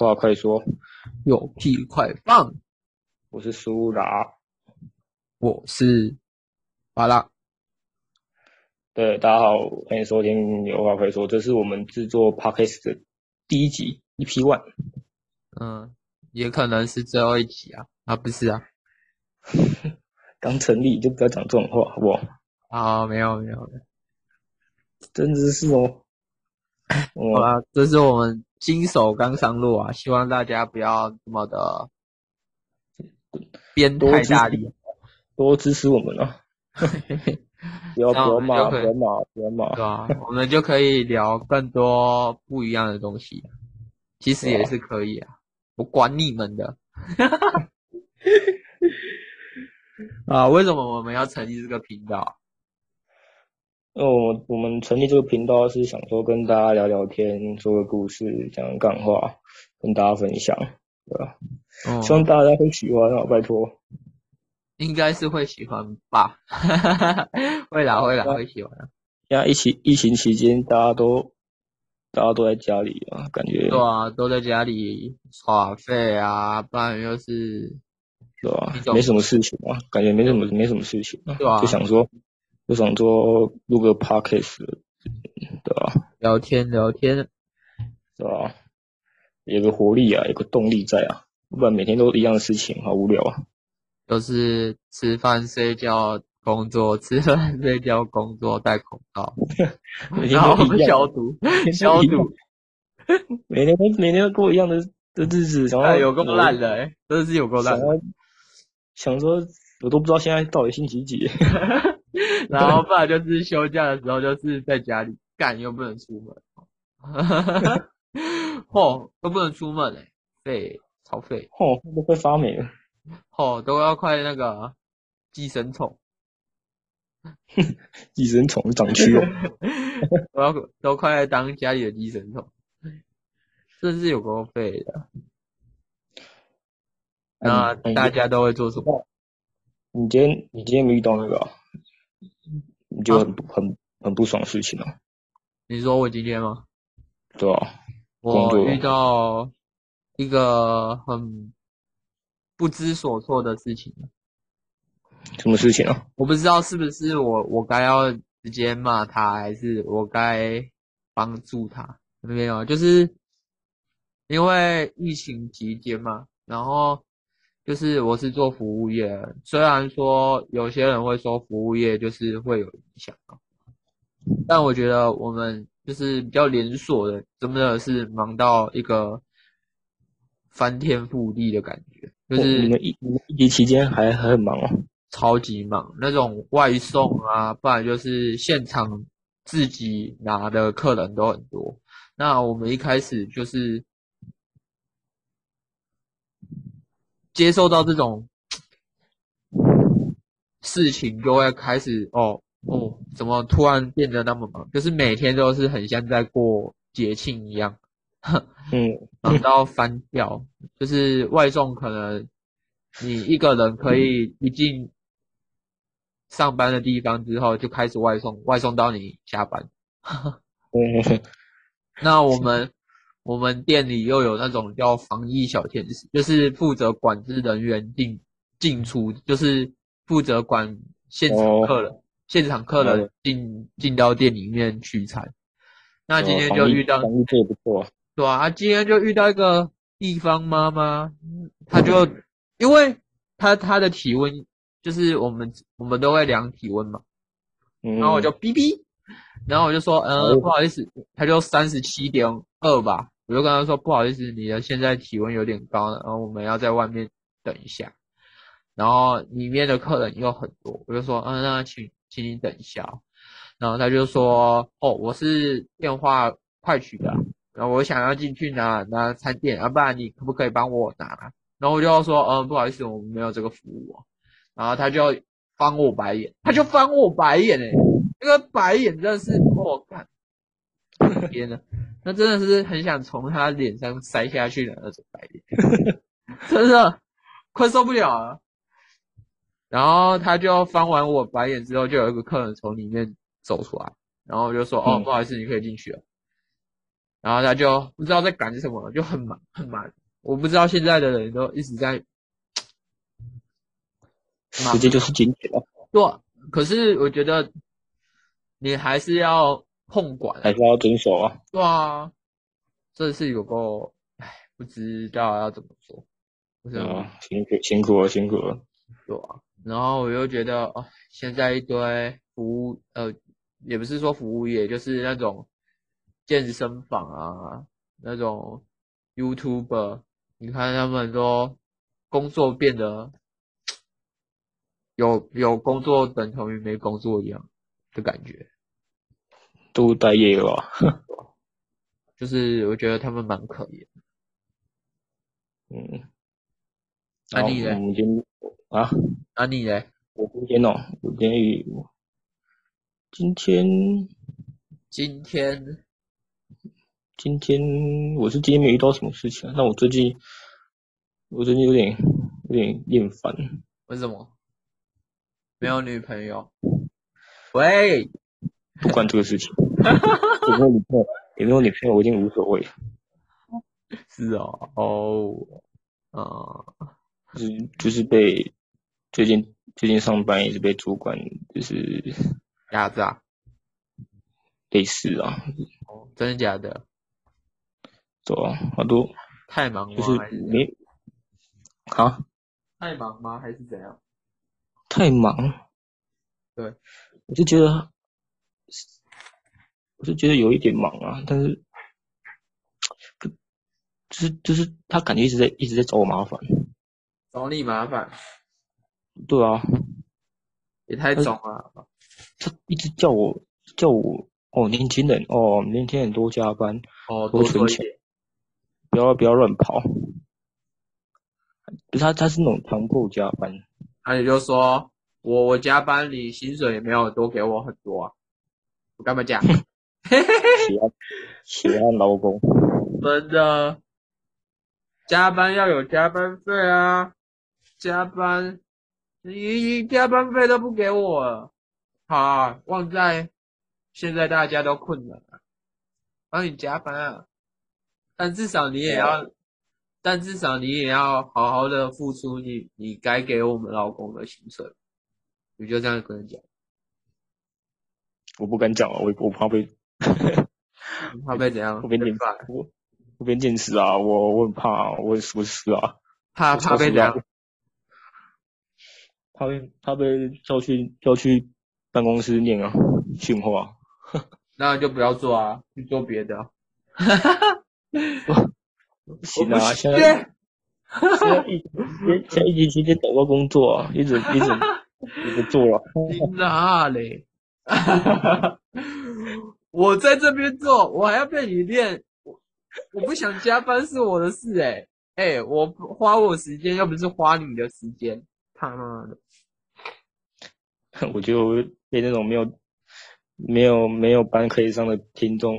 话快说，有屁快放。我是苏拉，我是巴拉。对，大家好，欢迎收听有话快说，这是我们制作 Podcast 的第一集，EP One。嗯，也可能是最后一集啊，啊，不是啊，刚成立就不要讲这种话，好不好？啊，没有没有没有，真的是哦。好啦，这是我们新手刚上路啊，希望大家不要这么的鞭太大力，多支持我们啊！不要不要骂，不要骂，不要骂，对啊？我们就可以聊更多不一样的东西，其实也是可以啊，我管你们的。啊，为什么我们要成立这个频道？哦，我我们成立这个频道是想说跟大家聊聊天，说个故事，讲个干话，跟大家分享，对吧？哦，希望大家会喜欢啊，拜托。应该是会喜欢吧？会啦，会啦，会喜欢。现在疫情疫情期间，大家都大家都在家里啊，感觉对啊，都在家里耍废啊，不然又是对吧？没什么事情啊，感觉没什么没什么事情啊，对啊，就想说。就想说录个 podcast，对吧？聊天聊天，对吧？有个活力啊，有个动力在啊，不然每天都一样的事情，好无聊啊。都是吃饭睡觉工作，吃饭睡觉工作，戴口罩，然后消毒消毒，每天都 每天都过一样的的日子，然后有够烂的，欸，真的是有够烂。想说，我都不知道现在到底星期几。然后不然就是休假的时候，就是在家里干，又不能出门，嚯，都不能出门哎，废，超废，嚯，都快发霉了，嚯，都要快那个寄生虫，寄生虫长蛆哦，我要都快来当家里的寄生虫，真是有够废的。那大家都会做什么？你今天你今天没遇到那个？你就很很很不爽的事情了、啊。你说我今天吗？对啊，我遇到一个很不知所措的事情。什么事情啊？我不知道是不是我我该要直接骂他，还是我该帮助他？没有，就是因为疫情期间嘛，然后。就是我是做服务业，虽然说有些人会说服务业就是会有影响，但我觉得我们就是比较连锁的，真的是忙到一个翻天覆地的感觉。就是你们疫疫情期间还还很忙哦，超级忙，那种外送啊，不然就是现场自己拿的客人都很多。那我们一开始就是。接受到这种事情，就会开始哦哦，怎么突然变得那么忙？就是每天都是很像在过节庆一样，嗯，忙到翻掉。就是外送，可能你一个人可以一进上班的地方之后就开始外送，外送到你下班。嗯，那我们。我们店里又有那种叫防疫小天使，就是负责管制人员进进出，就是负责管现场客人，哦、现场客人进进到店里面取餐。那今天就遇到，防疫做不错，对啊，啊，今天就遇到一个地方妈妈，她就因为她她的体温就是我们我们都会量体温嘛，然后我就哔哔。然后我就说，嗯、呃，不好意思，她就三十七点二吧，我就跟他说，不好意思，你的现在体温有点高，然后我们要在外面等一下，然后里面的客人又很多，我就说，嗯，那请请你等一下，然后他就说，哦，我是电话快取的，然后我想要进去拿拿餐点，要、啊、不然你可不可以帮我拿？然后我就说，嗯，不好意思，我们没有这个服务，然后他就翻我白眼，他就翻我白眼诶、欸那个白眼真的是我看，天呐，那真的是很想从他脸上塞下去的那种白眼，真的快受不了了。然后他就翻完我白眼之后，就有一个客人从里面走出来，然后我就说：“哦，不好意思，你可以进去了。”然后他就不知道在赶什么，就很忙很忙。我不知道现在的人都一直在，直接就是进去了。对，可是我觉得你还是要控管，还是要遵守啊。对啊，这是有个，唉，不知道要怎么做。嗯，辛苦辛苦了，辛苦了。对啊，然后我又觉得哦，现在一堆服务，呃，也不是说服务业，就是那种。健身房啊，那种 YouTuber，你看他们说工作变得有有工作等同于没工作一样的感觉，都待业了吧，就是我觉得他们蛮可怜。嗯，那你呢？今啊？那你呢？我今天哦，我今天今天今天。今天我是今天没遇到什么事情，但我最近我最近有点有点厌烦。为什么？没有女朋友？喂，不关这个事情。有没有女朋友？有没有女朋友？我已经无所谓。是哦，哦，啊，就是就是被最近最近上班也是被主管就是压榨，类似啊。哦，真的假的？对啊，好多太忙吗？就是没啊？太忙吗？还是怎样？太忙。对，我就觉得，我是觉得有一点忙啊，但是，就是就是他感觉一直在一直在找我麻烦。找你麻烦？对啊。也太早了。他一直叫我叫我哦，年轻人哦，年轻人多加班哦，多存钱。不要不要乱跑，不是他他是那种强迫加班，那你就说我我加班，你薪水也没有多给我很多啊，我干嘛讲？喜欢喜欢劳工，真的，加班要有加班费啊，加班你加班费都不给我了，好啊，忘在现在大家都困了，帮你加班啊。但至少你也要，但至少你也要好好的付出你你该给我们老公的薪水，你就这样跟人讲。我不敢讲啊，我我 怕被，怕被怎样？我被电死，我我被电死啊！我我很怕，我是不是啊？怕怕被怎样？怕被怕被叫去叫去办公室念啊训话。那就不要做啊，去做别的啊。不行啊！现在现在疫现在疫情期间找不到工作啊，一直一直一直做了。哪里？我在这边做，我还要被你练。我我不想加班是我的事哎、欸、哎，我花我时间又不是花你的时间，他妈的！我就被那种没有没有没有班可以上的听众。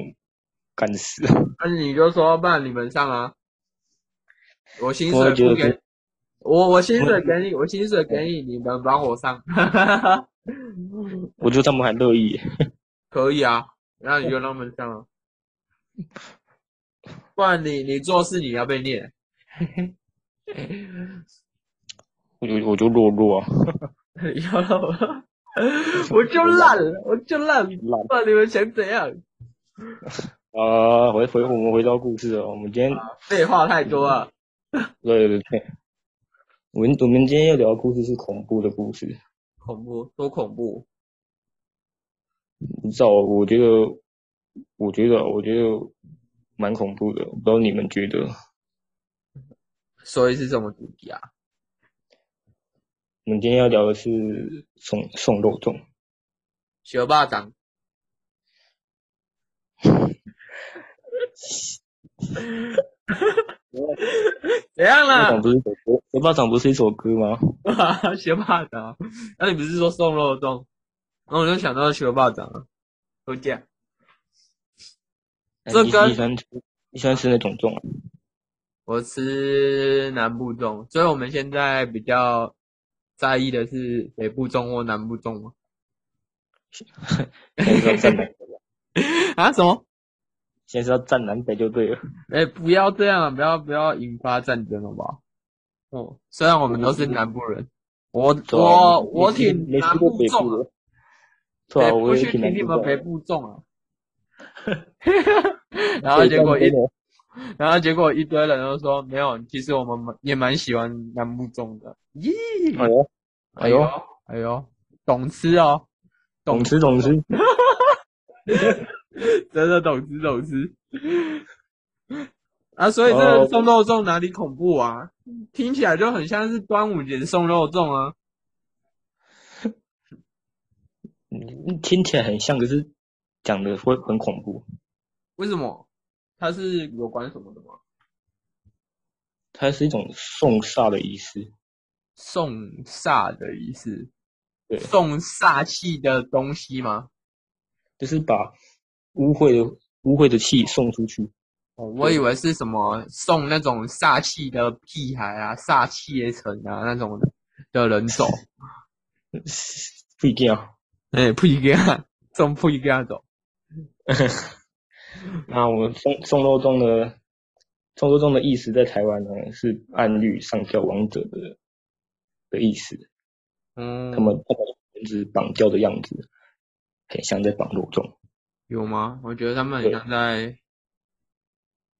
干死！那你就说，不然你们上啊！我薪水不给，我我薪水给你，我薪水给你，你们帮我上。我觉得他们还乐意。可以啊，那你就让他们上啊。不然你你做事你要被念。我就我就弱弱啊。我就烂了，我就烂，不然你们想怎样？啊，回回我们回到故事了。我们今天废话太多了。对对对，我们我们今天要聊的故事是恐怖的故事。恐怖？多恐怖？你知道，我觉得，我觉得，我觉得蛮恐怖的。不知道你们觉得？所以是什么主题啊？我们今天要聊的是送送肉粽。小巴掌。怎样了？不是首歌，学霸掌不是一首歌吗？学霸掌，那你不是说送肉粽？然后我就想到学霸掌了，都这样。这个你喜欢吃，你喜欢吃哪种粽啊？我吃南部粽，所以我们现在比较在意的是北部粽或南部粽吗？啊？什么？现在是要战南北就对了。哎、欸，不要这样，不要不要引发战争，好不好？哦，虽然我们都是南部人，我我我挺南部重的。对啊，我去挺你们北部重啊。然后结果一，然后结果一堆人都说没有，其实我们也蛮喜欢南部重的。咦，哎呦，哎呦，哎呦，懂吃哦，懂吃懂吃，真的懂吃懂吃。啊，所以这个送肉粽哪里恐怖啊？听起来就很像是端午节送肉粽啊。嗯，听起来很像，可是讲的会很恐怖。为什么？它是有关什么的吗？它是一种送煞的仪式。送煞的仪式？对，送煞气的东西吗？就是把污秽的污秽的气送出去。哦，我以为是什么送那种煞气的屁孩啊，煞气也成啊那种的的人走。不一定啊。哎、欸，不一定啊，送不一样走。那我们送送肉粽的送肉粽的意思，在台湾呢是暗喻上吊亡者的的意思。嗯，他们他们是绑掉的样子，很像在绑肉粽。有吗？我觉得他们很像在。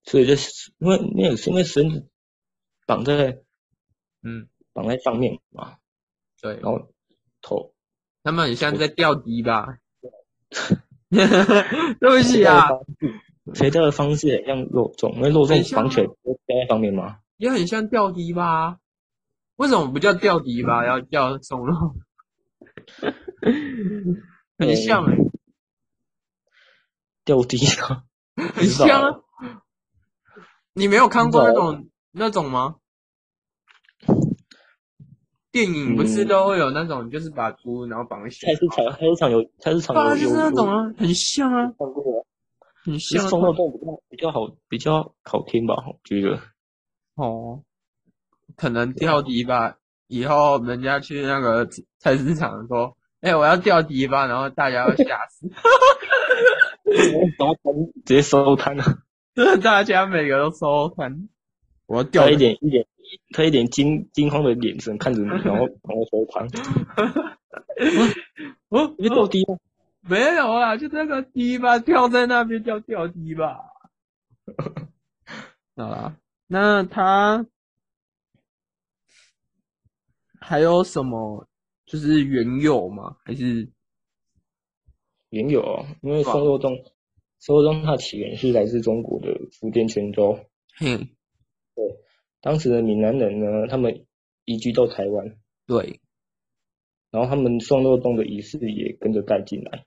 所以就是因为那个是因为绳子绑在嗯绑在上面嘛。对，然后头。他们很像在吊笛吧？对不起啊，垂钓的方式很像肉粽，因为肉粽绑起来都吊在上面吗？也很像吊笛吧？为什么不叫吊笛吧？要叫松肉？很像哎、欸，吊笛啊，很像啊。你没有看过那种那种吗？电影不是都会有那种，就是把猪然后绑起来。菜市场，菜市场有菜市场有。啊，就是那种啊，很像啊。看过。很像。送肉粽比较比较好，比较好听吧？我觉得。哦。可能吊笛吧，以后人家去那个菜市场说：“哎，我要吊笛吧。”然后大家要吓死。收摊，直接收摊了。大家每个都收摊。我要掉一点一点。他一点惊惊慌的眼神看着你，然后然后说他，哦，你吊笛吗？没有啊，就那个低吧，吊在那边叫吊低吧。好啦，那他还有什么？就是缘由吗？还是缘由啊？因为送肉粽，送肉粽它起源是来自中国的福建泉州。嗯，对。当时的闽南人呢，他们移居到台湾，对，然后他们送肉粽的仪式也跟着带进来，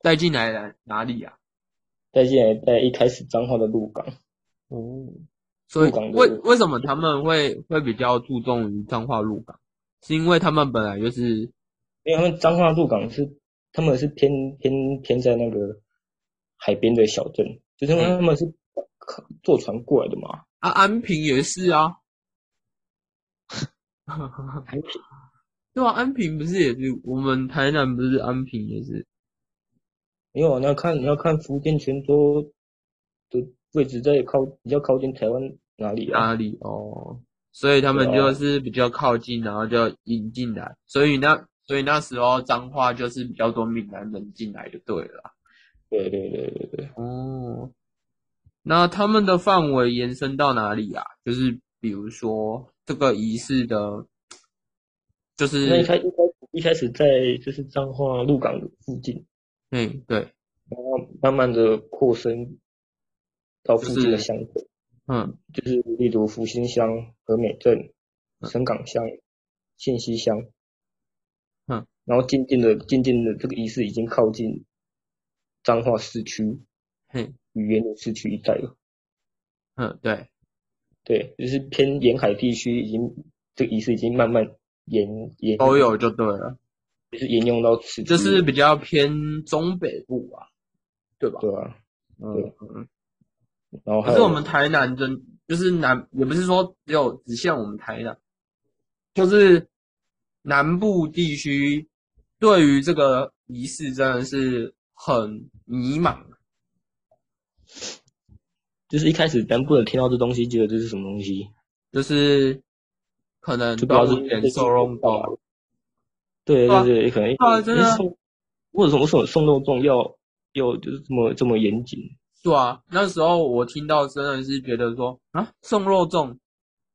带进来了哪里、啊？带进来在一开始彰化的鹿港，哦，所以为为什么他们会会比较注重于彰化鹿港？是因为他们本来就是，因为他们彰化鹿港是他们是偏偏偏在那个海边的小镇，就是因为他们是坐船过来的嘛。啊，安平也是啊，安平，对啊，安平不是也是我们台南不是安平也是，没有，你要看你要看福建泉州的位置在靠比较靠近台湾哪里啊？哪里哦？所以他们就是比较靠近，然后就引进来，所以那所以那时候彰化就是比较多闽南人进来就对了。对对对对对，哦。那他们的范围延伸到哪里啊？就是比如说这个仪式的，就是那一开一开始一开始在就是彰化鹿港的附近，嗯对，然后慢慢的扩伸到附近的乡镇，嗯，就是例如福兴乡、和美镇、深港乡、信息乡，嗯，然后渐渐的渐渐的这个仪式已经靠近彰化市区，嘿。语言的市区一带了，嗯，对，对，就是偏沿海地区，已经这个仪式已经慢慢沿沿都有就对了，就是沿用到此，就是比较偏中北部啊，对吧？对啊，嗯嗯，然后可是我们台南真就是南，也不是说只有只限我们台南，就是南部地区对于这个仪式真的是很迷茫。就是一开始咱不能听到这东西，觉得这是什么东西，就是可能端午节送肉粽，对对对，可能啊真的，为什么送送肉粽要要就是这么这么严谨？对啊，那时候我听到真的是觉得说啊，送肉粽，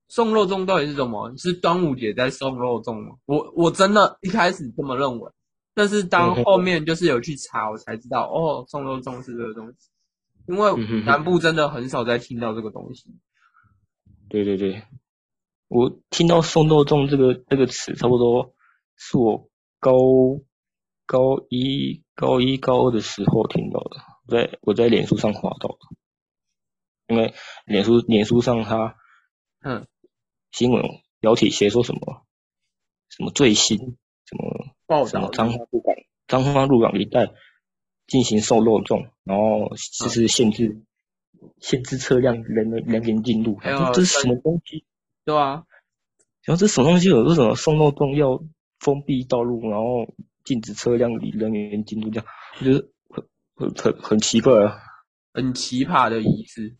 送肉粽到底是什么？是端午节在送肉粽吗？我我真的一开始这么认为，但是当后面就是有去查，我才知道哦，送肉粽是这个东西，因为南部真的很少在听到这个东西。对对对，我听到送肉粽这个这个词，差不多是我高高一高一高二的时候听到的。在我在脸书上滑到的，因为脸书脸书上它，嗯，新闻标题写说什么，什么最新什么报什么彰化鹿港彰化鹿港一带进行送肉粽，然后就是限制、嗯、限制车辆人人员进入，这是什么东西？对啊，然后这什么东西？有为什么送肉粽要封闭道路，然后禁止车辆里人员进入？这样，我觉得。很很很奇怪啊，很奇葩的仪式，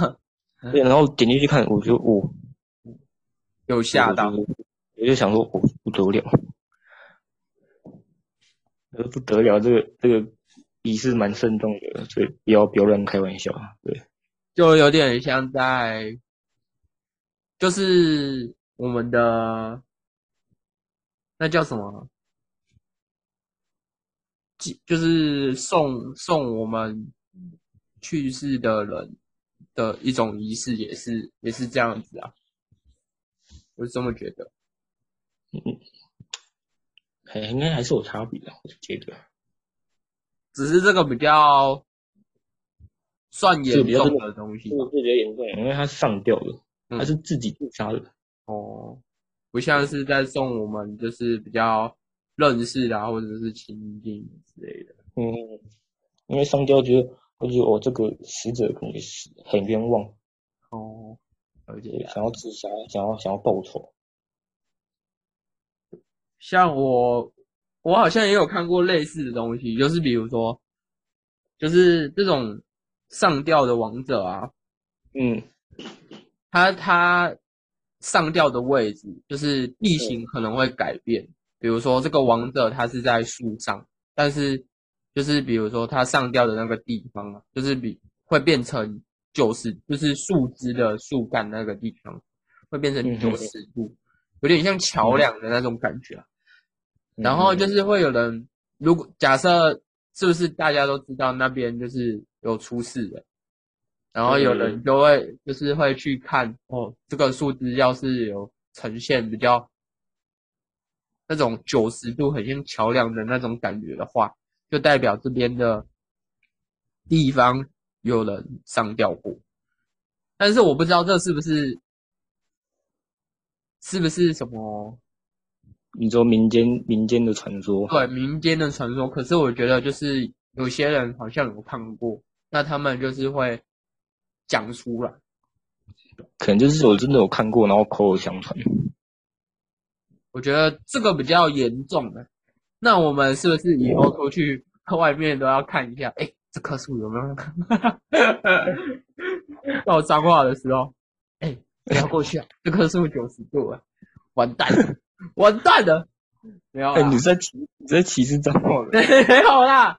对，然后点进去看，我就哦，有吓到，我就想说，哦，不得了，不得了，这个这个仪式蛮慎重的，所以不要不要乱开玩笑，对，就有点像在，就是我们的那叫什么？就是送送我们去世的人的一种仪式，也是也是这样子啊，我是这么觉得。嗯，还应该还是有差别的，我觉得。只是这个比较算严重的东西，这个比较严重，因为他是上吊的，它是自己自杀的。嗯。哦，不像是在送我们，就是比较。认识啊，或者是亲近之类的。嗯，因为上吊觉得，我觉得我这个死者可能是很冤枉。哦，而且想要自杀，想要想要报仇。像我，我好像也有看过类似的东西，就是比如说，就是这种上吊的王者啊，嗯，他他上吊的位置，就是地形可能会改变。嗯比如说，这个王者他是在树上，但是就是比如说他上吊的那个地方啊，就是比会变成九十，就是树枝的树干那个地方会变成九十度，有点像桥梁的那种感觉啊。然后就是会有人，如果假设是不是大家都知道那边就是有出事的，然后有人就会就是会去看哦，这个树枝要是有呈现比较。那种九十度很像桥梁的那种感觉的话，就代表这边的地方有人上吊过。但是我不知道这是不是是不是什么？你说民间民间的传说？对，民间的传说。可是我觉得就是有些人好像有看过，那他们就是会讲出来。可能就是我真的有看过，然后口口相传。我觉得这个比较严重的，那我们是不是以后出去外面都要看一下？哎，这棵树有没有？到脏话的时候，哎，不要过去啊！这棵树九十度啊，完蛋了，完蛋了！没有，你在歧你在歧视脏话了？没有啦，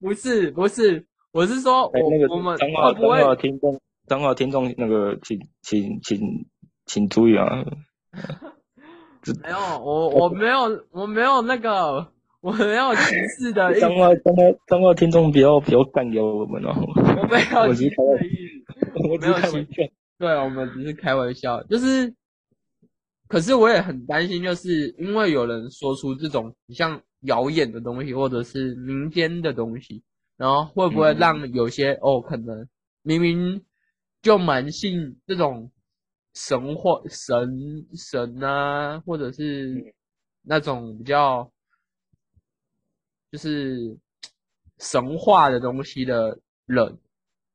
不是不是，我是说我那个我们脏话脏话听众脏话听众那个请请请请注意啊！没有，我我没有，我没有那个，我没有歧视的意思。脏话，脏话，脏话，听众不要不要干掉我们哦。我没有歧视的意思，我没有开玩笑。对，我们只是开玩笑，就是，可是我也很担心，就是因为有人说出这种像谣言的东西，或者是民间的东西，然后会不会让有些、嗯、哦，可能明明就蛮信这种。神话神神啊，或者是那种比较就是神话的东西的人，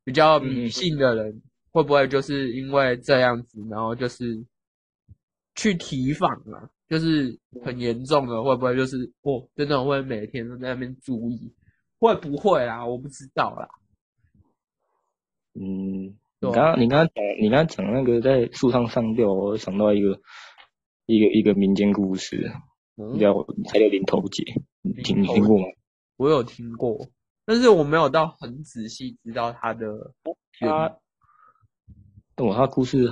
比较迷信的人，会不会就是因为这样子，然后就是去提防啊？就是很严重的，会不会就是哦，真的会每天都在那边注意？会不会啊？我不知道啦。嗯，你刚刚你刚刚讲你刚刚讲那个在树上上吊，我想到一个一个一个民间故事，嗯、叫才叫林头姐，你听你听过吗？我有听过，但是我没有到很仔细知道他的他，但我他故事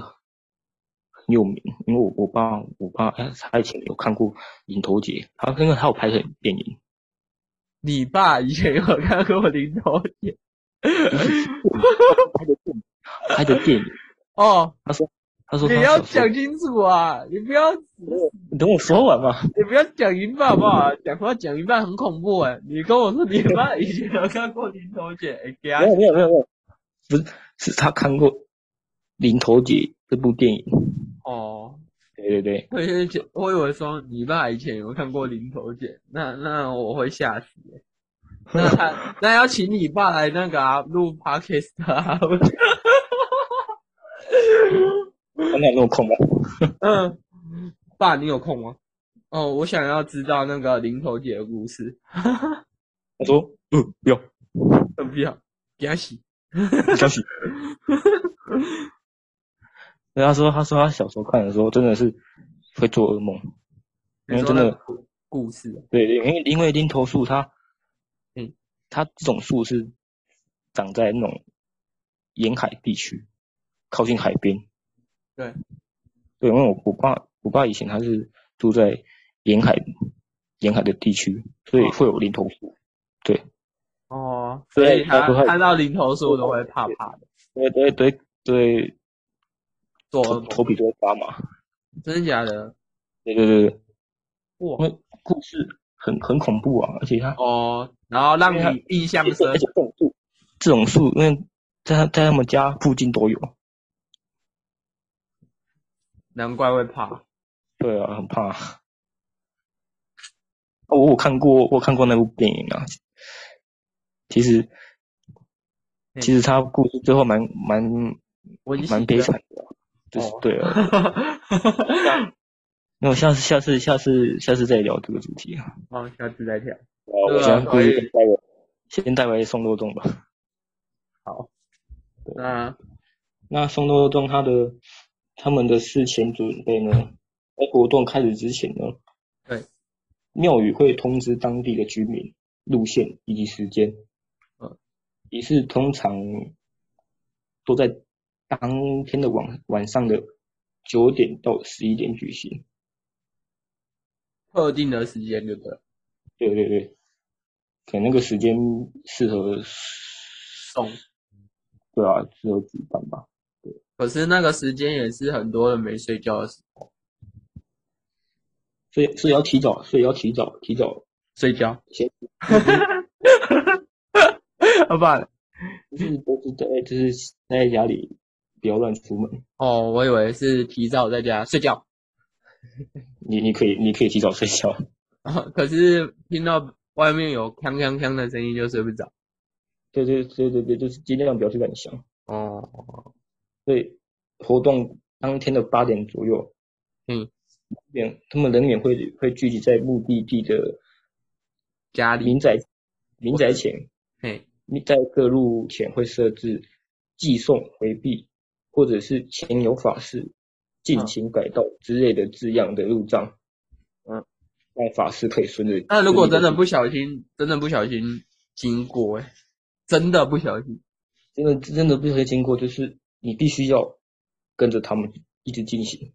很有名，因为我我爸我爸他以前有看过林头姐，他因为他有拍成电影。你爸以前有看过林头姐？拍的电影，拍的电影哦。他说，他说，你要讲清楚啊！你不要，你等我说完嘛。你不要讲一半好不好？讲话讲一半很恐怖哎！你跟我说你爸以前有看过林头姐，没有没有没有没有，不是，是他看过林头姐这部电影。哦，对对对。我以前我以为说你爸以前有看过林头姐，那那我会吓死。那他 那要请你爸来那个啊录 podcast 啊，他哪有空吗？嗯，爸，你有空吗？哦，我想要知道那个林头姐的故事。我说，嗯，不要，不要，给他洗，给他洗。他说，他说他小时候看的时候真的是会做噩梦，因为真的故事。对对，因为因为林头树它。嗯它这种树是长在那种沿海地区，靠近海边。对，对，因为我我爸我爸以前他是住在沿海沿海的地区，所以会有林头树。对。哦，所以他看到林头树都会怕怕的。对对对对，头头皮都会发麻。真的假的？对对对对。哇，那故事很很恐怖啊，而且它哦。然后让你印象深，而且这种树，这种树，因为在在他们家附近都有，难怪会怕。对啊，很怕。哦，我看过，我看过那部电影啊。其实，其实他故事最后蛮蛮蛮悲惨的，就是对啊。那我下次下次下次下次再聊这个主题啊。好，下次再聊。我先故意带我先带回送肉粽吧。好，那那送肉粽，他的他们的事前准备呢？在活动开始之前呢，对，庙宇会通知当地的居民路线以及时间。嗯，仪式通常都在当天的晚晚上的九点到十一点举行。特定的时间就对了。对对对。可能那个时间适合送，对啊，适合举办吧。对，可是那个时间也是很多人没睡觉的时候，所以所以要提早，所以要提早提早睡觉。先，好吧，就是都是在就是待在家里，不要乱出门。哦，我以为是提早在家睡觉。你你可以你可以提早睡觉。啊，可是听到。外面有锵锵锵的声音就睡不着，对对对对对，就是尽量不要去乱想。哦，所以活动当天的八点左右，嗯，免他们人员会会聚集在目的地的家里民宅民宅前，嘿，在各路前会设置寄送回避或者是前有法事进行改道之类的字样的路障。那法师可以顺着。那如果真的不小心，真的不小心经过，哎，真的不小心，真的真的不小心经过，就是你必须要跟着他们一直进行。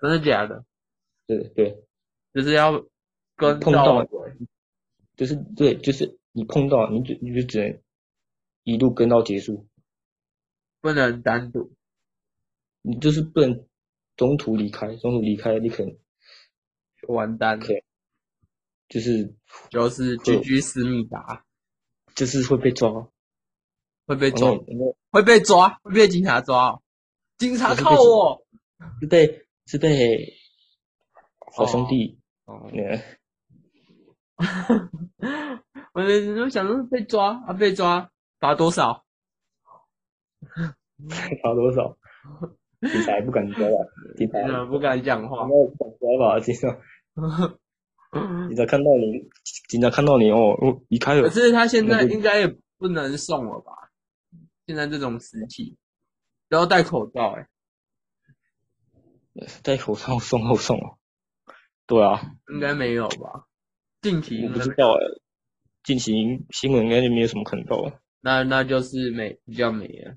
真的假的？对对，就是要跟碰到，就是对，就是你碰到，你就你就只能一路跟到结束，不能单独，你就是不能中途离开，中途离开你可能。完蛋对，就是就是居居思密达，就是会被抓，会被抓，会被抓，会被警察抓，警察靠我，是被是被好兄弟哦，我就想说被抓啊，被抓罚多少？罚多少？警察不敢抓啊，警察不敢讲话，没有敢说吧？警察。警察看到你，警察看到你哦，离开了。可是他现在应该也不能送了吧？现在这种时期都要戴口罩哎、欸，戴口罩送后送哦。对啊，应该没有吧？近期我不知道哎、欸，近期新闻应该就没有什么看到了。那那就是没比较没了。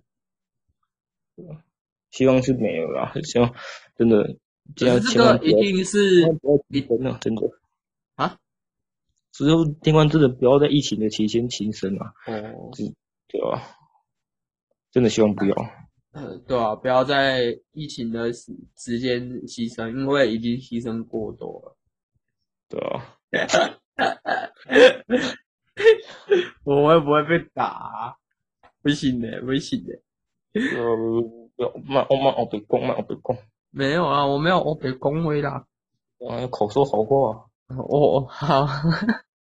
希望是没有啦，希望真的。这个一定是一真的真的啊！只有听完真的不要在疫情的期间轻生啊！哦，对啊？真的希望不要。呃，对啊，不要在疫情的时时间牺牲，因为已经牺牲过多了。对啊。我会不会被打？啊不行的，不行的。呃，不慢，我慢，我别讲，慢，我别讲。没有啊，我没有，我别恭维啦。我口说好话。哦，好。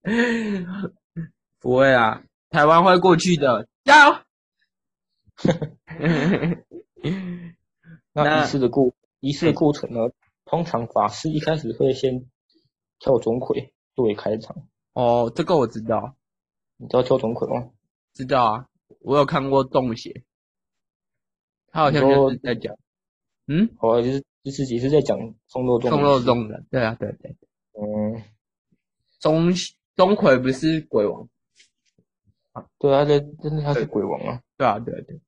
不会啊，台湾会过去的，加油！那仪式的过仪式的过程呢？通常法师一开始会先跳钟馗作为开场。哦，这个我知道。你知道跳钟馗吗？知道啊，我有看过《洞邪》，他好像就是在讲。嗯，好啊，就是就是也是在讲送肉粽，送肉粽的，对啊，对对，嗯，钟钟馗不是鬼王啊？对啊，这真的他是鬼王啊？对啊，对啊对，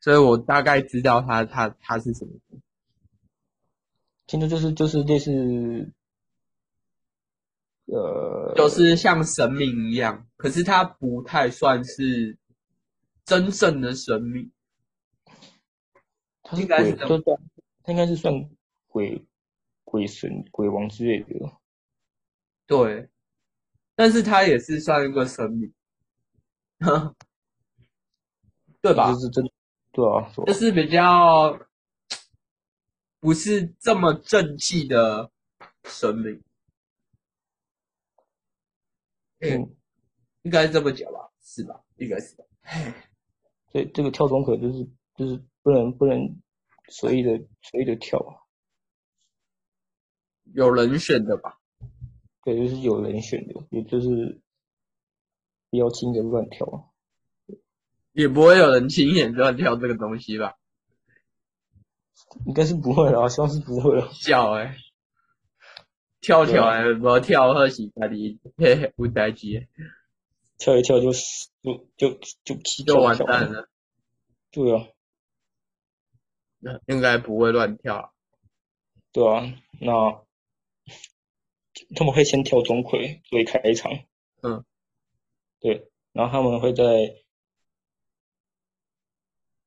所以我大概知道他他他是什么。现在就是就是类似，呃，就是像神明一样，可是他不太算是真正的神明。他是鬼，他他应该是算鬼鬼神鬼王之类的。对，但是他也是算一个神明，对吧？就是真，对啊，就是比较不是这么正气的神明。嗯，应该这么讲吧？是吧？应该是吧？所以这个跳钟馗就是就是。不能不能随意的随意的跳，有人选的吧？对，就是有人选的，也就是不要轻易的乱跳，也不会有人轻易乱跳这个东西吧？应该是不会啦，希望是不会了。笑哎、欸，跳跳哎，不要跳喝洗咖喱，嘿嘿，不待机，跳一跳就就就就就，就完蛋了。对啊。那应该不会乱跳，对啊，那他们会先跳钟馗作为开场，嗯，对，然后他们会在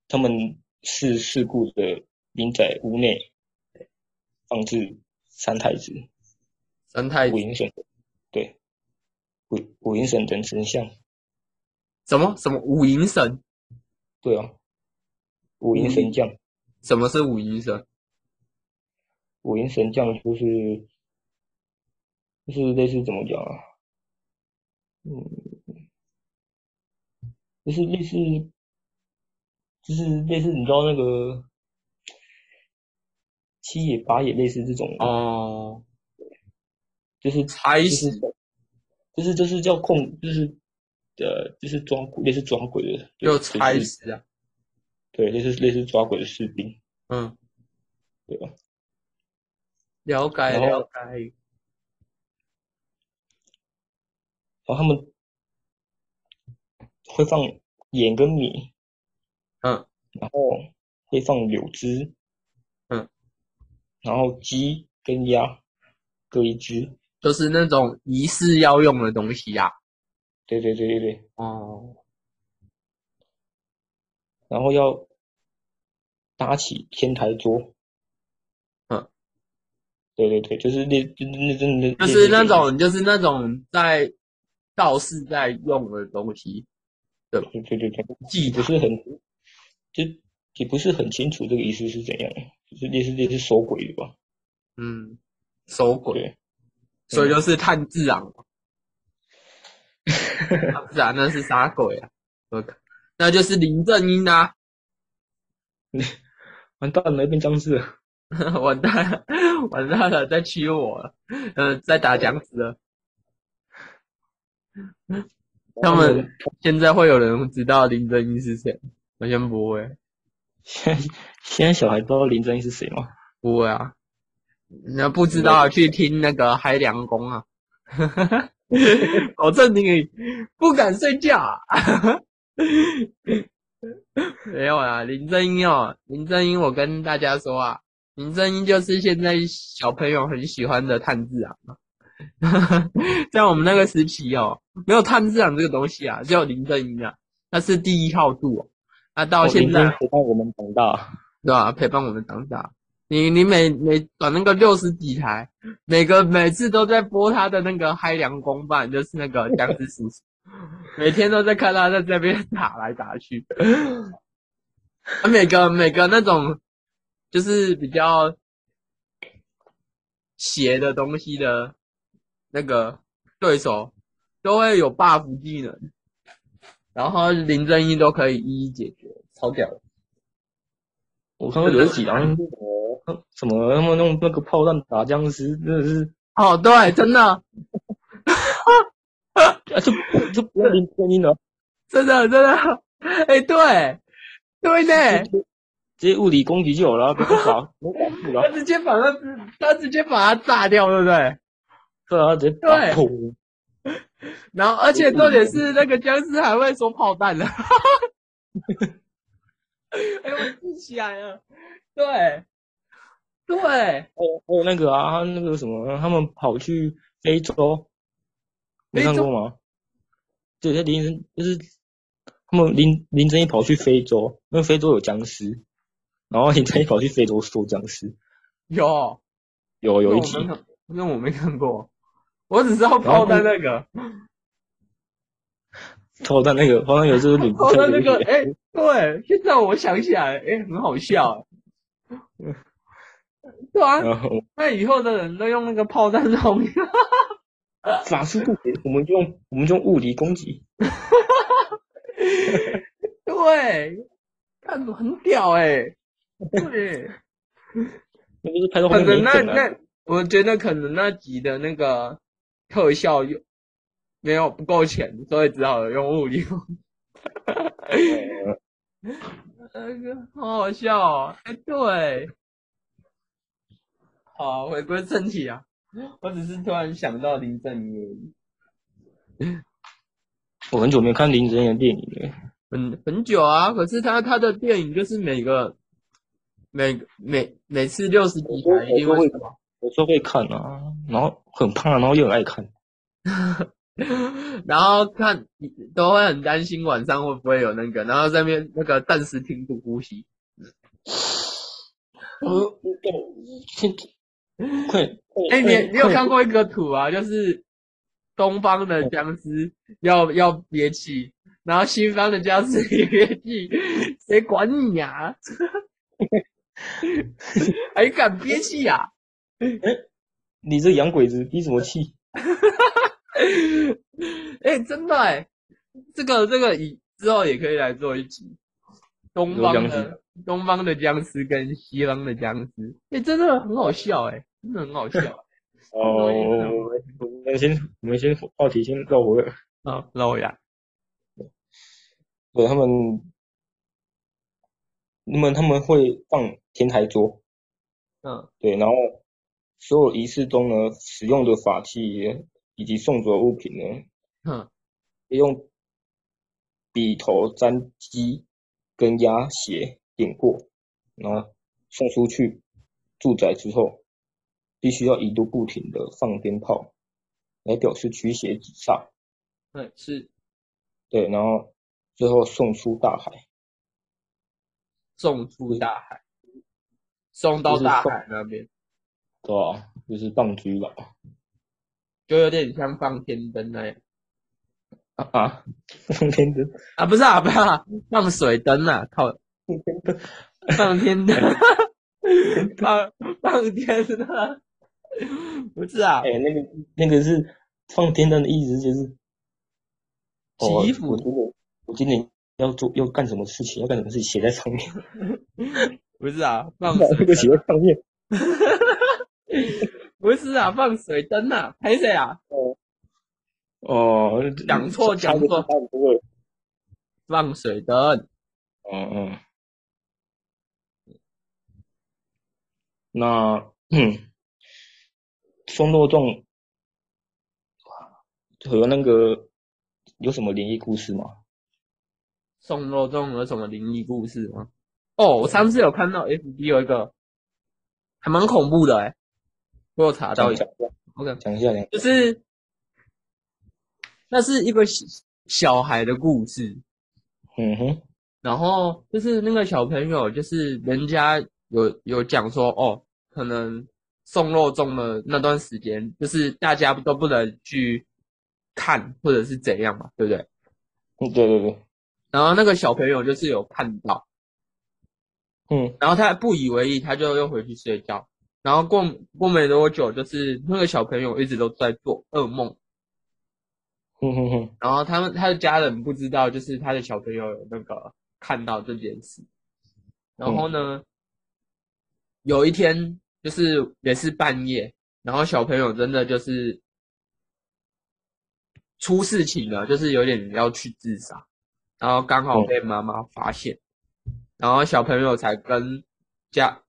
他们是事故的民宅屋内放置三太子、三太子、五迎神，对，五五迎神等神像，什么什么五迎神？对啊，五迎神将。什么是五迎神？五迎神将就是就是类似怎么讲啊？嗯，就是类似就是类似你知道那个七爷八爷类似这种哦，就是差事，就是就是叫控，就是呃就是抓类似抓鬼的，就差死啊。对，就是类似抓鬼的士兵。嗯，对吧？了解了解。然后他们会放盐跟米。嗯。然后会放柳枝。嗯。然后鸡跟鸭各一只。就是那种仪式要用的东西呀、啊。对对对对对。哦。然后要搭起天台桌，嗯，对对对，就是那那那真的就是那种就是那种在道士在用的东西，对吧？对对对对，记不是很，就也不是很清楚这个仪式是怎样，就是类似类似收鬼的吧？嗯，收鬼，对所以就是炭治郎，炭治郎那是啥鬼啊？我靠！那就是林正英啊！完蛋了，变僵尸了！完蛋了，完蛋了，在欺负我了！嗯、呃，在打僵尸了。他们现在会有人知道林正英是谁？完全不会。现在现在小孩知道林正英是谁吗？不会啊。那不知道去听那个海良公啊。保证你不敢睡觉。没有啊，林正英哦，林正英，我跟大家说啊，林正英就是现在小朋友很喜欢的炭治郎嘛。在我们那个时期哦，没有炭治郎这个东西啊，只有林正英啊，他是第一号柱哦。那到现在陪伴我们长大，对吧？陪伴我们长大。你你每每转那个六十几台，每个每次都在播他的那个嗨凉公办，就是那个僵尸叔叔，每天都在看他在这边打来打去。他每个每个那种就是比较邪的东西的那个对手，都会有 buff 技能，然后林正英都可以一一解决，超屌的。我看到有几张。什么？他们用那个炮弹打僵尸，真的是哦，对，真的，啊，就就不要听声音了，真的真的，哎、欸，对，对呢，直接物理攻击就有了，别打，别打，他直接把他，他直接把他炸掉，对不对？对啊，直接对，然后而且重点是那个僵尸还会说炮弹了，哎，我记起来了，对。对，还有还有那个啊，那个什么，他们跑去非洲，没看过吗？对，他林正就是他们林林正英跑去非洲，因为非洲有僵尸，然后林正英跑去非洲说僵尸，有有有一集，那我没看过，我只知道炮弹那个，炮弹那个炮弹有时候你 炮弹那个，哎、欸，对，现在我想起来，哎、欸，很好笑。对啊，那以后的人都用那个炮弹冲，法术不行，我们就用我们就用物理攻击。对，看很屌哎、欸，对，那不是拍到可能那那，我觉得可能那集的那个特效又没有不够钱，所以只好用物理攻击。那个 好好笑哦，哎，对。好，回归正题啊！我只是突然想到林正英。我很久没有看林正英的电影了。很很久啊，可是他他的电影就是每个每每每次六十几台一定会，我说会看啊，然后很胖，然后又很爱看，然后看都会很担心晚上会不会有那个，然后在那边那个暂时停止呼吸。呃，我快！哎、欸，你你有看过一个图啊？就是东方的僵尸要要憋气，然后西方的僵尸也憋气，谁管你呀、啊？还 敢憋气呀？哎，你这洋鬼子憋什么气？哎、欸，真的哎、欸，这个这个以之后也可以来做一集，东方的东方的僵尸跟西方的僵尸，哎、欸，真的很好笑哎、欸。真的很好笑。哦，我们先，我们先话题先绕回来。啊，绕回来。对，他们，那么他们会放天台桌。嗯。对，然后所有仪式中呢，使用的法器以及送走的物品呢，嗯，用笔头沾鸡跟鸭血点过，然后送出去住宅之后。必须要一度不停的放鞭炮，来表示驱邪止煞。对，是。对，然后最后送出大海。送出大海。送到大海那边。对啊，就是放居了。就有点像放天灯那样。啊啊！放天灯啊，不是啊，不是啊，放水灯啊，靠！放天灯。放 放天灯。不是啊，哎、欸，那个那个是放天灯的意思，就是祈福。我觉得我今年要做要干什么事情，要干什么事情写在上面。不是啊，放这 个写在上面。不是啊，放水灯啊，还谁啊？哦，哦，讲错讲错，放水灯。嗯嗯。那，嗯，送肉粽，和那个有什么灵异故事吗？送肉粽有什么灵异故事吗？哦，我上次有看到 FB 有一个，还蛮恐怖的哎、欸，我有查到一下。OK，讲一下，讲就是，那是一个小小孩的故事。嗯哼，然后就是那个小朋友，就是人家有有讲说，哦，可能送肉粽的那段时间，就是大家都不能去看或者是怎样嘛，对不对？嗯，对对对。然后那个小朋友就是有看到。嗯，然后他不以为意，他就又回去睡觉。然后过过没多久，就是那个小朋友一直都在做噩梦。哼哼哼。然后他们他的家人不知道，就是他的小朋友有那个看到这件事。然后呢，嗯、有一天就是也是半夜，然后小朋友真的就是出事情了，就是有点要去自杀，然后刚好被妈妈发现。嗯然后小朋友才跟家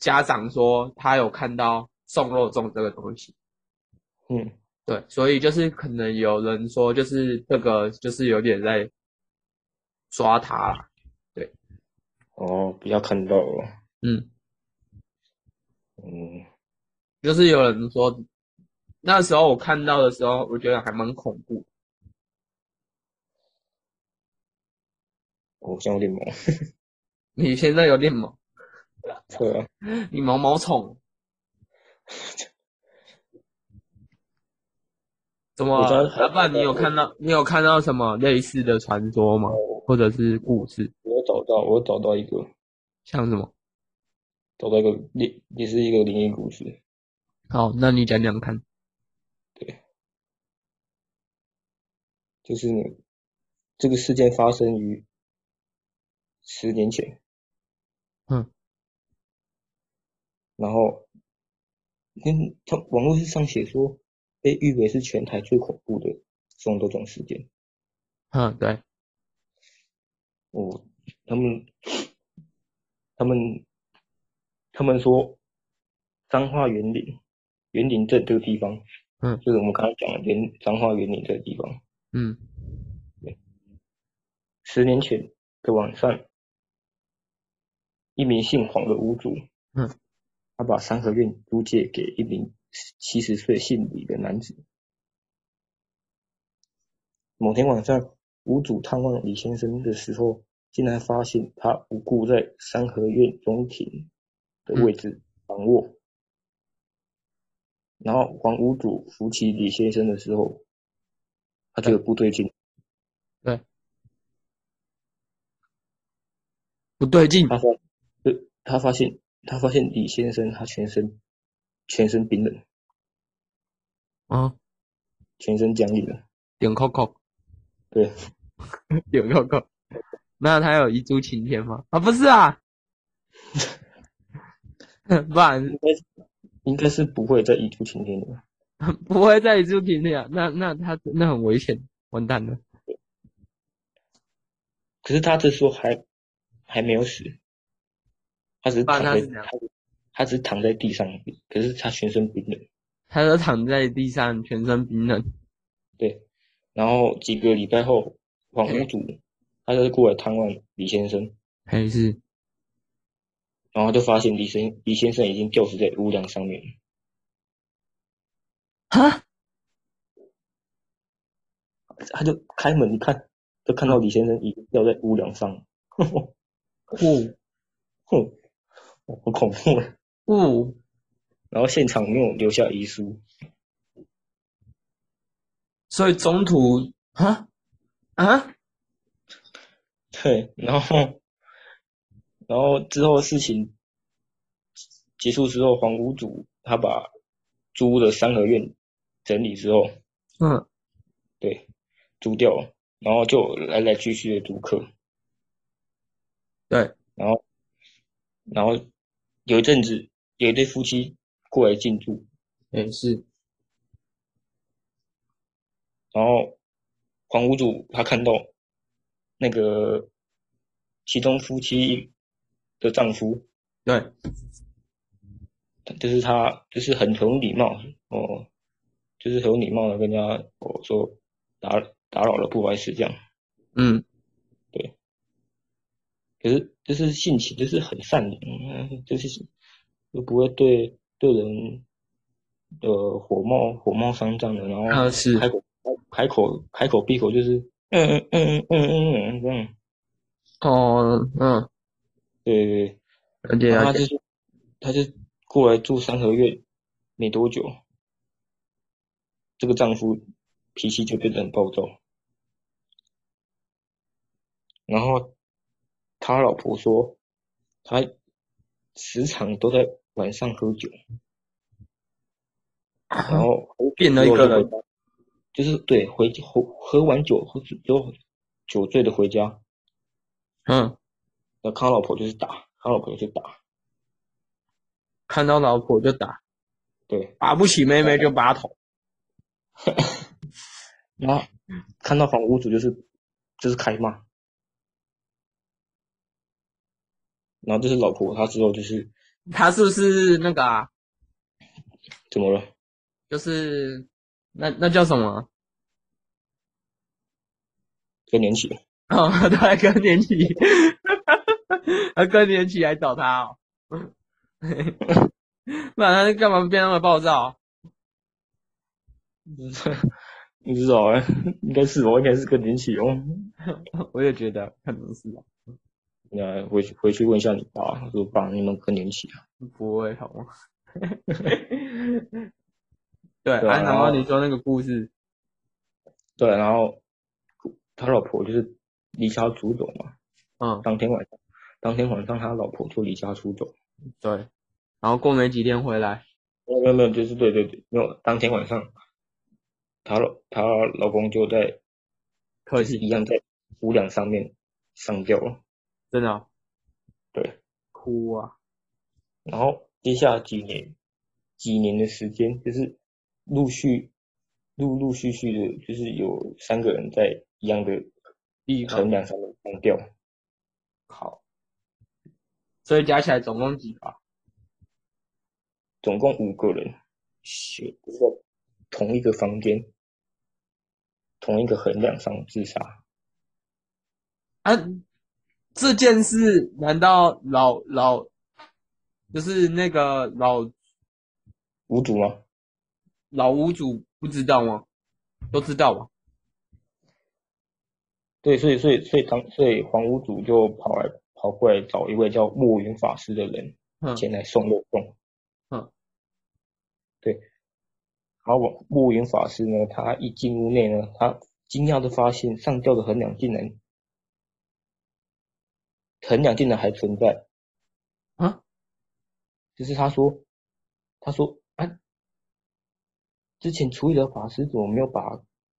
家长说，他有看到送肉粽这个东西。嗯，对，所以就是可能有人说，就是这个就是有点在抓他。对，哦，比较看到了。嗯嗯，就是有人说，那时候我看到的时候，我觉得还蛮恐怖。我像有点懵。你现在有点毛，对啊，你毛毛虫，怎么？老板，你有看到你有看到什么类似的传说吗？或者是故事？我找到，我找到一个，像什么？找到一个灵，也是一个灵异故事。好，那你讲讲看。对，就是这个事件发生于十年前。嗯，然后，跟他网络上写说，被誉为是全台最恐怖的送肉粽事件。嗯，对。哦，他们，他们，他们说，彰化园林，园林镇这个地方，嗯，就是我们刚刚讲的园彰化园林这个地方。嗯，对。十年前的晚上。一名姓黄的屋主，嗯，他把三合院租借给一名七十岁姓李的男子。某天晚上，屋主探望李先生的时候，竟然发现他无故在三合院中庭的位置躺卧。嗯。然后黄屋主扶起李先生的时候，他觉得不对劲。对，不对劲。他说。他发现，他发现李先生他全身全身冰冷，啊，全身僵硬了，点扣扣，对，点扣扣。那他有一柱擎天吗？啊，不是啊，不然应该应该是不会再一柱擎天的，不会再一柱擎天啊。那那他那很危险，完蛋了。可是他这时候还还没有死。他只是躺在他，他只是躺在地上，可是他全身冰冷。他就躺在地上，全身冰冷。对，然后几个礼拜后，房屋主他就过来探望李先生，还是，然后就发现李先李先生已经吊死在屋梁上面。哈？他就开门一看，就看到李先生已经吊在屋梁上。嚯！哼！好恐怖！嗯，然后现场没有留下遗书，所以中途啊啊，对，然后然后之后事情结束之后，黄屋主他把租的三合院整理之后，嗯，对，租掉了，然后就来来去去的租客，对，然后然后。有一阵子，有一对夫妻过来进驻，也是。然后黄屋主他看到那个其中夫妻的丈夫，对，就是他就是很很有礼貌哦，就是很有礼貌的跟人家我说打打扰了，不好意思这样，嗯，对，可是就是性情就是很善良，嗯，就是又不会对对人。呃，火冒火冒三丈的，然后开口、啊、开口开口闭口就是嗯嗯嗯嗯嗯嗯这样。哦，嗯，对对对，对他就是他就过来住三个月没多久，这个丈夫脾气就变得很暴躁，然后他老婆说他时常都在晚上喝酒。然后变了一个人，就是对回喝喝完酒喝酒酒醉的回家，嗯，那看老婆就是打，看老婆就打，看到老婆就打，对，打不起妹妹就拔头，然后看到房屋主就是就是开骂，然后就是老婆她之后就是，他是不是那个啊？怎么了？就是那那叫什么？更年期哦，对，更年期，他更年期来找他哦。不然他干嘛变那么暴躁？不知道哎，应该是我应该是更年期哦。我也觉得可能是啊。那回去回去问一下你爸，说爸，你们更年期啊？不会好吗？对，对啊，然后你说那个故事，对，然后他老婆就是离家出走嘛，嗯，当天晚上，当天晚上他老婆就离家出走，对，然后过没几天回来，没有没有没有，就是对对对，没有，当天晚上，他老他老公就在，可是一样在五两上面上吊了，真的，对，哭啊，然后接下来几年，几年的时间就是。陆续，陆陆续续的，就是有三个人在一样的横梁上面上吊。好，所以加起来总共几个？总共五个人，是在同一个房间，同一个横梁上自杀。啊，这件事难道老老就是那个老屋主吗？老屋主不知道吗？都知道吧？对，所以所以所以当所以黄屋主就跑来跑过来找一位叫墨云法师的人前来送肉粽。嗯，对。然后墨云法师呢，他一进屋内呢，他惊讶的发现上吊的横梁竟然横梁竟然还存在。啊？就是他说，他说。之前处理的法师怎么没有把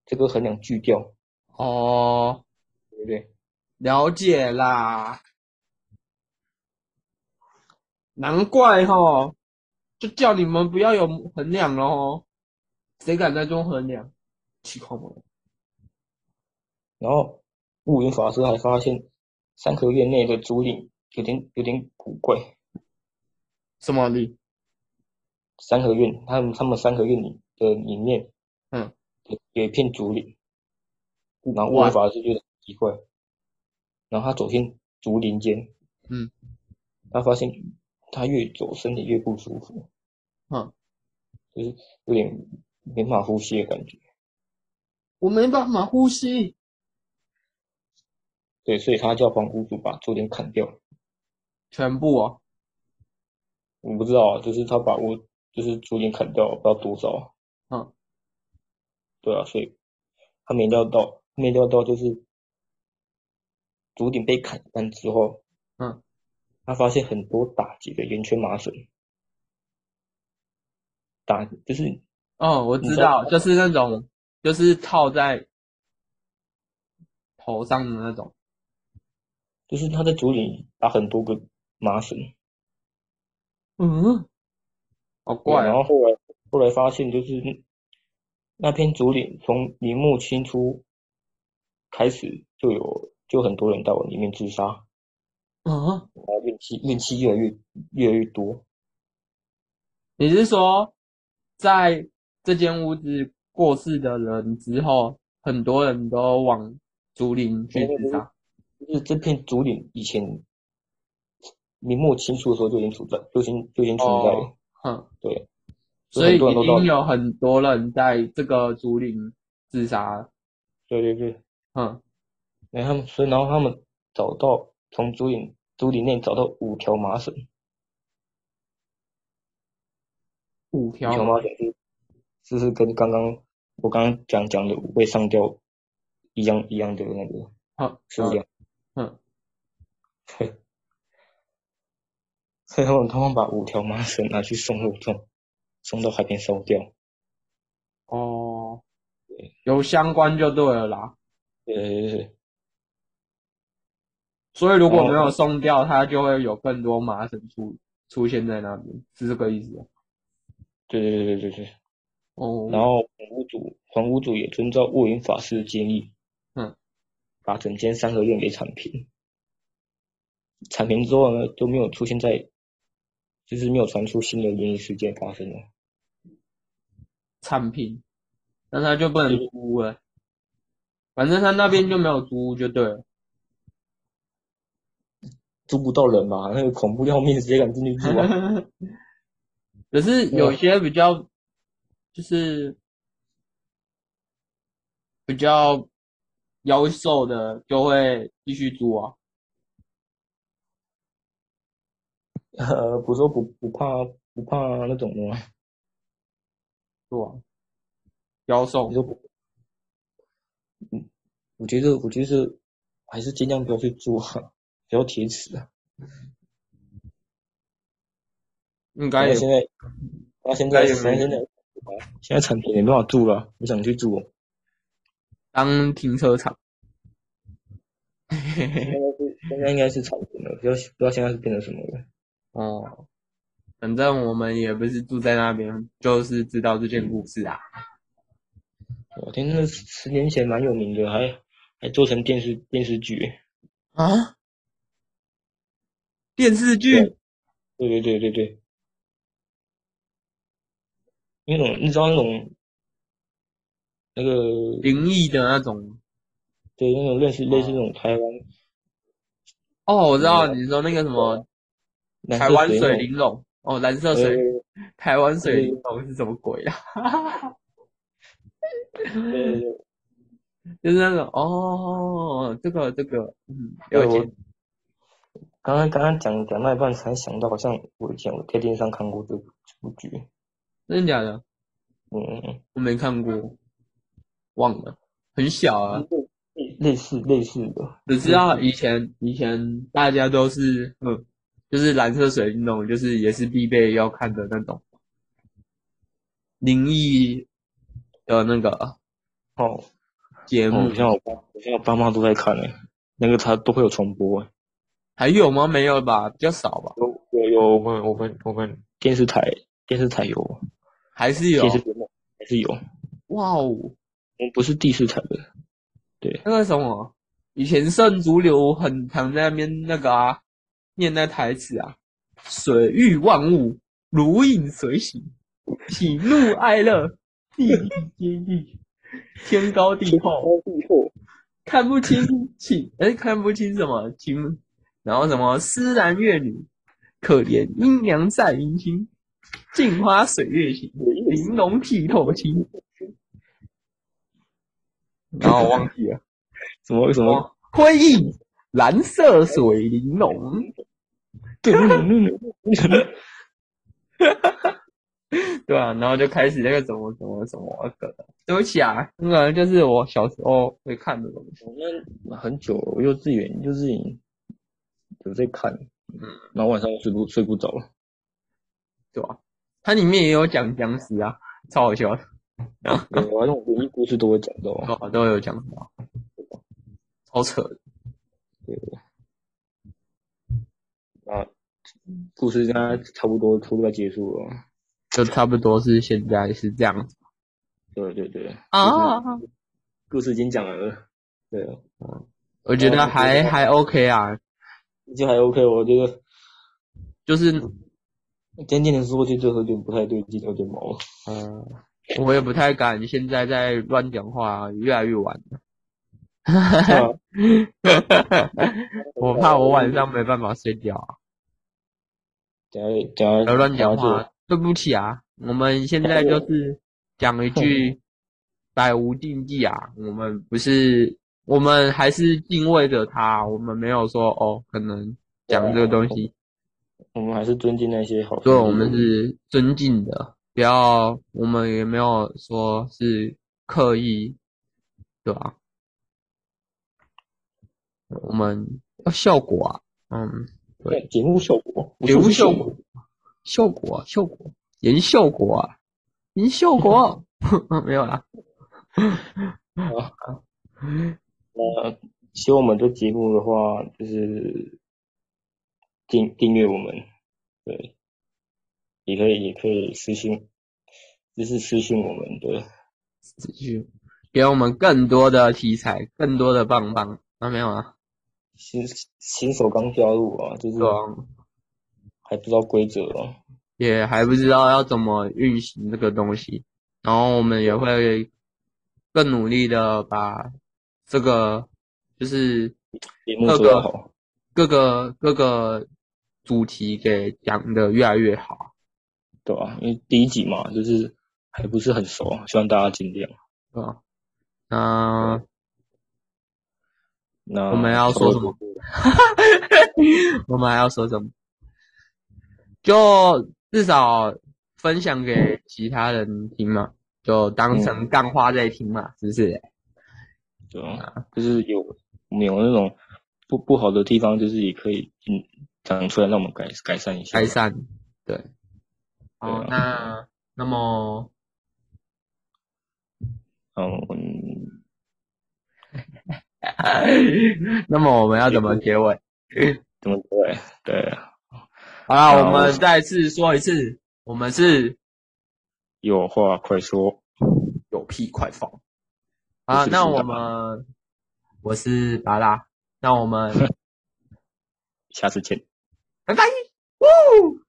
这个衡量锯掉？哦，对不对？了解啦，难怪哈，就叫你们不要有衡量哦，谁敢在中衡量？气疯了。然后悟云法师还发现三合院内的竹林有点有点古怪。什么林？三合院，他们他们三合院里。的里面，嗯，有一片竹林，然后悟云法师觉得奇怪，然后他走进竹林间，嗯，他发现他越走身体越不舒服，嗯，就是有点没办法呼吸的感觉，我没办法呼吸，对，所以他叫房屋主把竹林砍掉，全部啊，我不知道啊，就是他把屋就是竹林砍掉，不知道多少。嗯，对啊，所以他没料到，没料到就是竹顶被砍断之后，嗯，他发现很多打结的圆圈麻绳，打就是，哦，我知道，就是那种，就是套在头上的那种，就是他在竹林打很多个麻绳，嗯，好怪，然后后来。后来发现，就是那片竹林从明末清初开始就有，就很多人到里面自杀。啊，然后怨气运气越来越越来越多。你是说，在这间屋子过世的人之后，很多人都往竹林去自杀？就是这片竹林以前明末清初的时候就已经存在，就已经就已经存在了。哼、哦，对。所以已经有很多人在这个竹林自杀了。对对对。嗯，然后他们，所以然后他们找到。从竹林竹林内找到五条麻绳，五条麻绳是，就是跟刚刚我刚刚讲讲的五位上吊一样一样的那个数量。嗯，对，所以他们他们把五条麻绳拿去送肉粽，送到海边烧掉。哦，有相关就对了啦。对对对。所以如果没有送掉，它就会有更多麻绳出出现在那边，是这个意思？对对对对对对。哦。然后房屋主房屋主也遵照悟云法师的建议，嗯，把整间三合院给铲平。铲平之后呢，就没有出现在，就是没有传出新的灵异事件发生了。铲平，那他就不能租屋了。反正他那边就没有租屋就对了。租不到人嘛，那个恐怖要命，谁敢进去住啊？可是有些比较，就是比较妖兽的，就会继续租啊。呃，不说不不怕不怕那种的吗？是啊，妖兽。你说不？嗯，我觉得，我觉得还是尽量不要去租啊。比较铁齿啊，应该也现在，那现在现在现在产品也没办法住了，我想去住哦，当停车场。现在是现在应该是产品了，不知道不知道现在是变成什么了。哦，反正我们也不是住在那边，就是知道这件故事啊。我听那十年前蛮有名的，还还做成电视电视剧啊。电视剧，对对对对对，那种你知道那种那个灵异的那种，对，那种类似类似那种台湾。哦，我知道你说那个什么台湾水玲珑，哦，蓝色水，台湾水玲珑是什么鬼啊？对对对，就是那种哦，这个这个，嗯，了解。刚刚刚刚讲讲那一半才想到，好像我以前我在电视上看过这部剧，真的假的？嗯，我没看过，忘了，很小啊。类似类似的，只知道以前以前大家都是嗯，就是蓝色水晶那种，就是也是必备要看的那种灵异的那个哦节目。像我爸，像我爸妈都在看诶，那个他都会有重播诶。还有吗？没有吧，比较少吧。有有有，我们我们我们电视台电视台有，还是有，电视节目还是有。哇哦，我们不是第四台的，对。那个什么，以前圣主流很常在那边那个啊，念那台词啊，水遇万物如影随形，喜怒哀乐地地皆宜，天高地厚，看不清情，哎，看不清什么情。然后什么思男怨女，可怜阴阳在阴清，镜花水月情，玲珑剔透清。然后我忘记了，什么什么辉映蓝色水玲珑。对，对啊，然后就开始那个什么什么什么的。对不起啊，那个就是我小时候会看的东西。那很久，幼稚园，幼稚园。有在看，嗯，然后晚上睡不睡不着了，对吧？它里面也有讲僵尸啊，超好笑的。然后，对，那种灵异故事都会讲到，哦，都有讲到，超扯的。对，啊，故事现在差不多差不多要结束了，就差不多是现在是这样子。对对对。啊。故事已经讲了。对。嗯。我觉得还还 OK 啊。就还 OK，我觉得就是渐渐的说，就最后有点不太对劲，有点毛。嗯。我也不太敢现在在乱讲话，越来越晚了。我怕我晚上没办法睡觉啊。讲讲乱讲话，对不起啊。我们现在就是讲一句百无禁忌啊。我们不是，我们还是敬畏着他。我们没有说哦，可能讲这个东西。我们还是尊敬那些好。对，我们是尊敬的。不要，我们也没有说是刻意，对吧？我们要效果啊，嗯，对，节目效果，节目效果，效果啊，效果，人效果啊，颜效果，没有啦。好，那喜欢我们这节目的话，就是订订阅我们，对。也可以，也可以私信，就是私信我们的私信，给我们更多的题材，更多的棒棒。啊，没有啊，新新手刚加入啊，就是还不知道规则啊，也还不知道要怎么运行这个东西。然后我们也会更努力的把这个，就是各个各个各个主题给讲的越来越好。对吧？因为第一集嘛，就是还不是很熟，希望大家尽量。对吧？那那我们要说什么？我们还要说什么？就至少分享给其他人听嘛，就当成干话在听嘛，是不是？对啊，就是有我们有那种不不好的地方，就是也可以嗯讲出来，让我们改改善一下。改善，对。好，那那么，嗯，那么我们要怎么结尾？怎么结尾？对，好了，我们再次说一次，我们是有话快说，有屁快放。啊，那我们，我是巴拉，那我们 下次见，拜拜，呜。